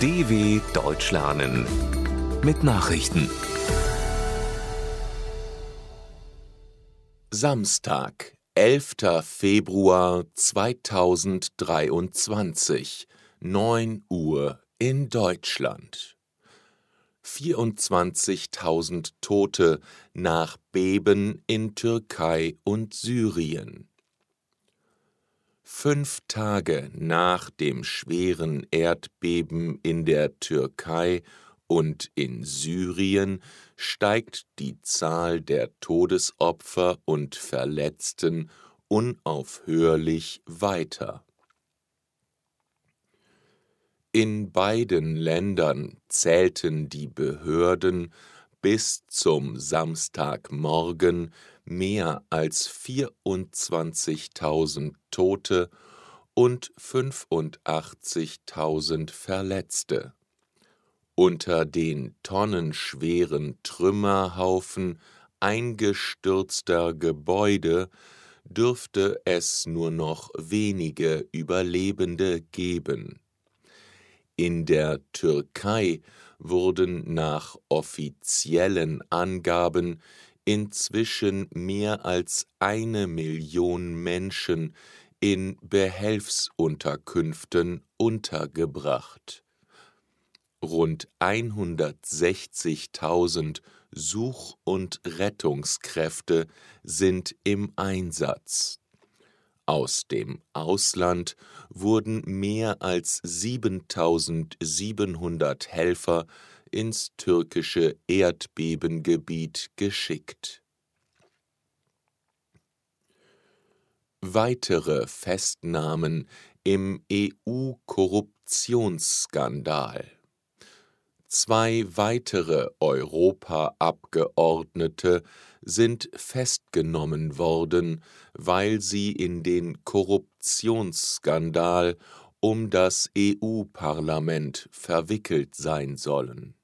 DW Deutsch lernen mit Nachrichten. Samstag, 11. Februar 2023, 9 Uhr in Deutschland. 24.000 Tote nach Beben in Türkei und Syrien. Fünf Tage nach dem schweren Erdbeben in der Türkei und in Syrien steigt die Zahl der Todesopfer und Verletzten unaufhörlich weiter. In beiden Ländern zählten die Behörden bis zum Samstagmorgen mehr als 24.000 Tote und 85.000 Verletzte. Unter den tonnenschweren Trümmerhaufen eingestürzter Gebäude dürfte es nur noch wenige Überlebende geben. In der Türkei wurden nach offiziellen Angaben inzwischen mehr als eine Million Menschen in Behelfsunterkünften untergebracht. Rund 160.000 Such- und Rettungskräfte sind im Einsatz. Aus dem Ausland wurden mehr als 7700 Helfer ins türkische Erdbebengebiet geschickt. Weitere Festnahmen im EU-Korruptionsskandal Zwei weitere Europaabgeordnete sind festgenommen worden, weil sie in den Korruptionsskandal um das EU-Parlament verwickelt sein sollen.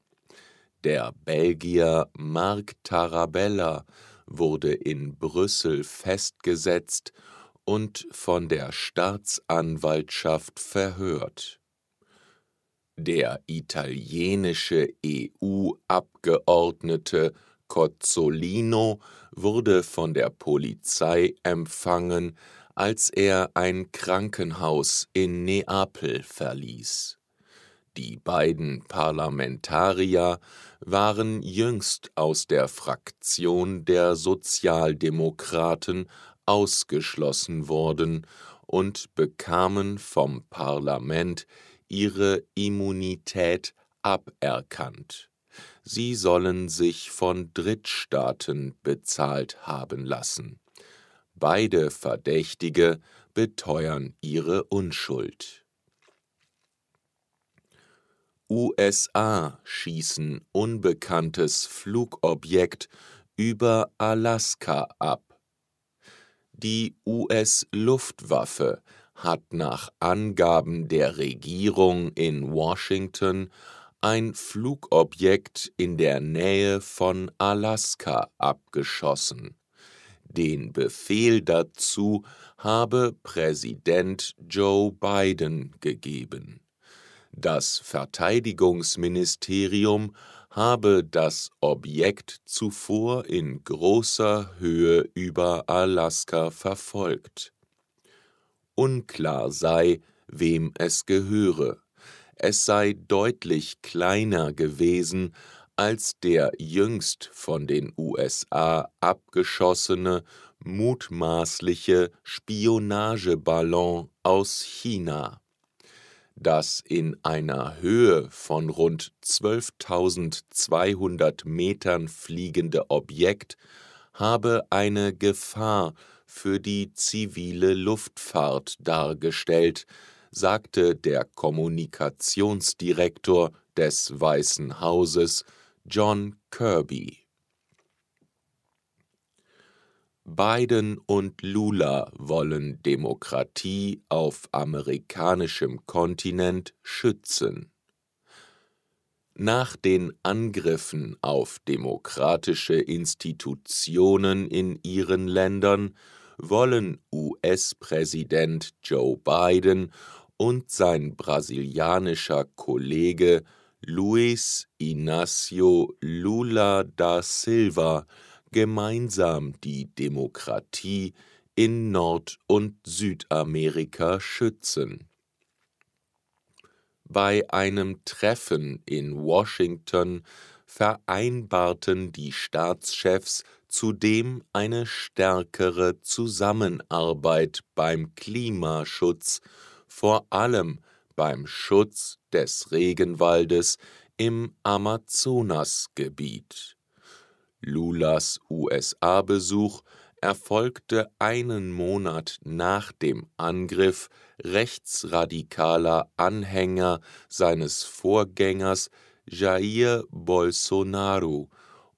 Der Belgier Marc Tarabella wurde in Brüssel festgesetzt und von der Staatsanwaltschaft verhört. Der italienische EU-Abgeordnete Cozzolino wurde von der Polizei empfangen, als er ein Krankenhaus in Neapel verließ. Die beiden Parlamentarier waren jüngst aus der Fraktion der Sozialdemokraten ausgeschlossen worden und bekamen vom Parlament ihre Immunität aberkannt. Sie sollen sich von Drittstaaten bezahlt haben lassen. Beide Verdächtige beteuern ihre Unschuld. USA schießen unbekanntes Flugobjekt über Alaska ab. Die US-Luftwaffe hat nach Angaben der Regierung in Washington ein Flugobjekt in der Nähe von Alaska abgeschossen. Den Befehl dazu habe Präsident Joe Biden gegeben. Das Verteidigungsministerium habe das Objekt zuvor in großer Höhe über Alaska verfolgt unklar sei, wem es gehöre. Es sei deutlich kleiner gewesen als der jüngst von den USA abgeschossene mutmaßliche Spionageballon aus China. Das in einer Höhe von rund 12.200 Metern fliegende Objekt habe eine Gefahr für die zivile Luftfahrt dargestellt, sagte der Kommunikationsdirektor des Weißen Hauses John Kirby. Biden und Lula wollen Demokratie auf amerikanischem Kontinent schützen. Nach den Angriffen auf demokratische Institutionen in ihren Ländern wollen US-Präsident Joe Biden und sein brasilianischer Kollege Luiz Inácio Lula da Silva gemeinsam die Demokratie in Nord- und Südamerika schützen. Bei einem Treffen in Washington vereinbarten die Staatschefs zudem eine stärkere Zusammenarbeit beim Klimaschutz, vor allem beim Schutz des Regenwaldes im Amazonasgebiet. Lulas USA-Besuch erfolgte einen Monat nach dem Angriff rechtsradikaler Anhänger seines Vorgängers Jair Bolsonaro,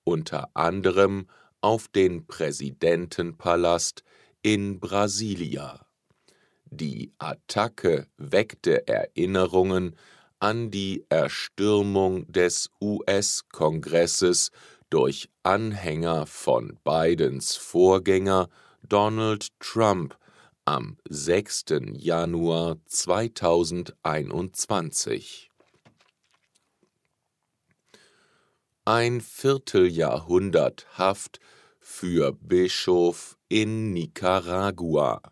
unter anderem auf den Präsidentenpalast in Brasilia. Die Attacke weckte Erinnerungen an die Erstürmung des US-Kongresses durch Anhänger von Bidens Vorgänger Donald Trump am 6. Januar 2021. Ein Vierteljahrhundert Haft für Bischof in Nicaragua.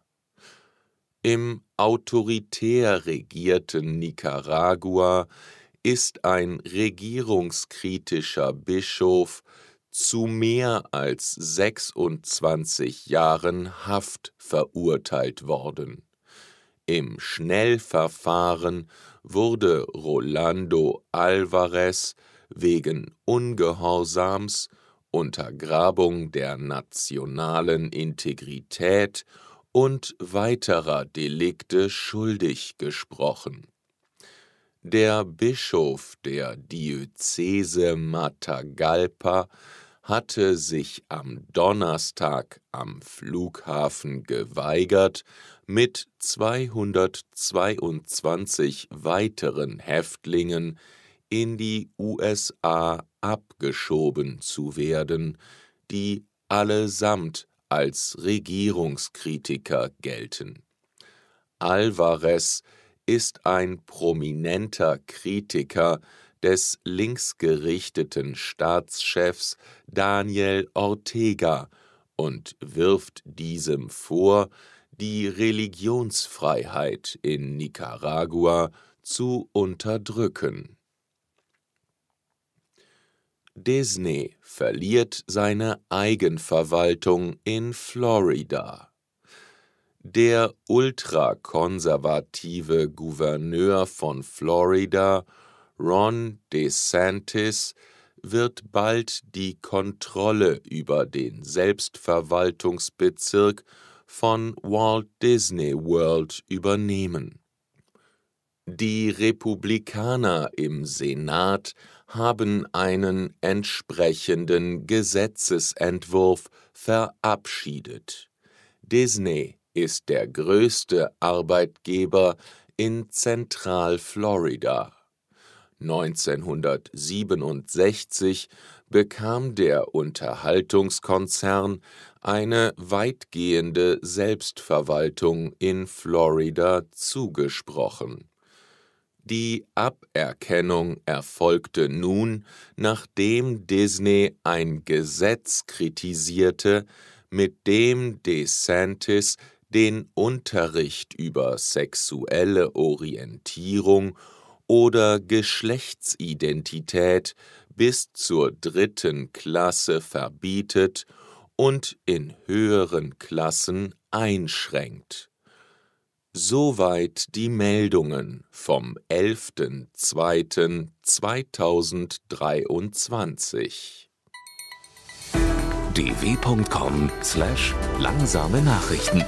Im autoritär regierten Nicaragua ist ein regierungskritischer Bischof zu mehr als 26 Jahren Haft verurteilt worden. Im Schnellverfahren wurde Rolando Alvarez wegen Ungehorsams, Untergrabung der nationalen Integrität und weiterer Delikte schuldig gesprochen. Der Bischof der Diözese Matagalpa hatte sich am Donnerstag am Flughafen geweigert, mit 222 weiteren Häftlingen in die USA abgeschoben zu werden, die allesamt als Regierungskritiker gelten. Alvarez ist ein prominenter Kritiker des linksgerichteten Staatschefs Daniel Ortega und wirft diesem vor, die Religionsfreiheit in Nicaragua zu unterdrücken. Disney verliert seine Eigenverwaltung in Florida. Der ultrakonservative Gouverneur von Florida, Ron DeSantis, wird bald die Kontrolle über den Selbstverwaltungsbezirk von Walt Disney World übernehmen. Die Republikaner im Senat haben einen entsprechenden Gesetzesentwurf verabschiedet. Disney ist der größte Arbeitgeber in Zentralflorida. 1967 bekam der Unterhaltungskonzern eine weitgehende Selbstverwaltung in Florida zugesprochen. Die Aberkennung erfolgte nun, nachdem Disney ein Gesetz kritisierte, mit dem DeSantis den Unterricht über sexuelle Orientierung oder Geschlechtsidentität bis zur dritten Klasse verbietet und in höheren Klassen einschränkt. Soweit die Meldungen vom 11.02.2023. dw.com/langsame Nachrichten